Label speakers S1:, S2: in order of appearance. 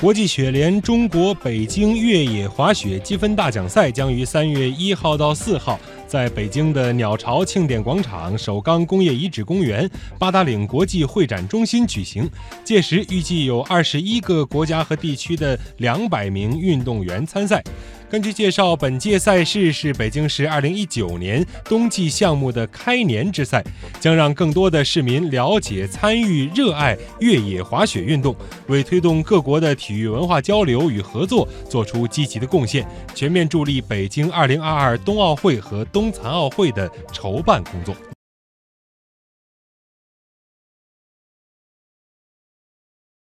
S1: 国际雪联中国北京越野滑雪积分大奖赛将于三月一号到四号在北京的鸟巢庆典广场、首钢工业遗址公园、八达岭国际会展中心举行。届时预计有二十一个国家和地区的两百名运动员参赛。根据介绍，本届赛事是北京市2019年冬季项目的开年之赛，将让更多的市民了解、参与、热爱越野滑雪运动，为推动各国的体育文化交流与合作做出积极的贡献，全面助力北京2022冬奥会和冬残奥会的筹办工作。